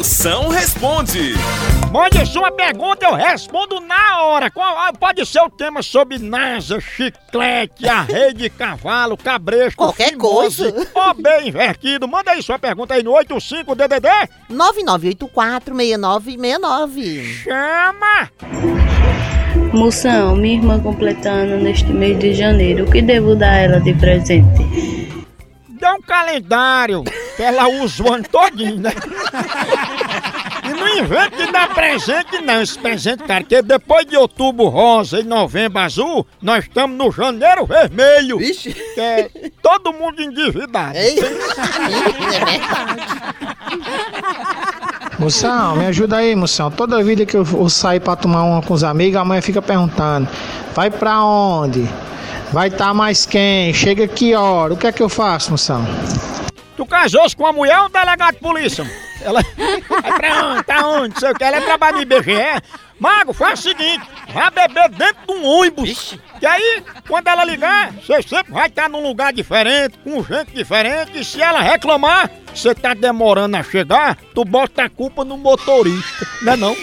Moção responde. Mande sua pergunta, eu respondo na hora. Qual- ah, Pode ser o tema sobre NASA, chiclete, arreio de cavalo, cabresto, Qualquer fimose, coisa. Ó, bem invertido. Manda aí sua pergunta aí no 85DDD. 99846969. Chama! Moção, minha irmã completando neste mês de janeiro, o que devo dar a ela de presente? Dá um calendário ela usa o ano todinho, né? E não inventa de dar presente, não. Esse presente, cara, porque depois de outubro rosa e novembro azul, nós estamos no janeiro vermelho. Vixe. Que é todo mundo endividado. Ei. É verdade. Moção, me ajuda aí, moção. Toda vida que eu sair pra tomar uma com os amigos, a mãe fica perguntando: vai pra onde? Vai estar mais quem? Chega que hora? O que é que eu faço, moção? Tu casou-se com uma mulher ou um delegado de polícia? Ela. Vai pra onde? Tá onde? Não sei o que. Ela é trabalho de IBGE. Mago, faz o seguinte: vai beber dentro de um ônibus. E aí, quando ela ligar, você sempre vai estar num lugar diferente, com gente diferente. E se ela reclamar, você tá demorando a chegar, tu bota a culpa no motorista. Não é não?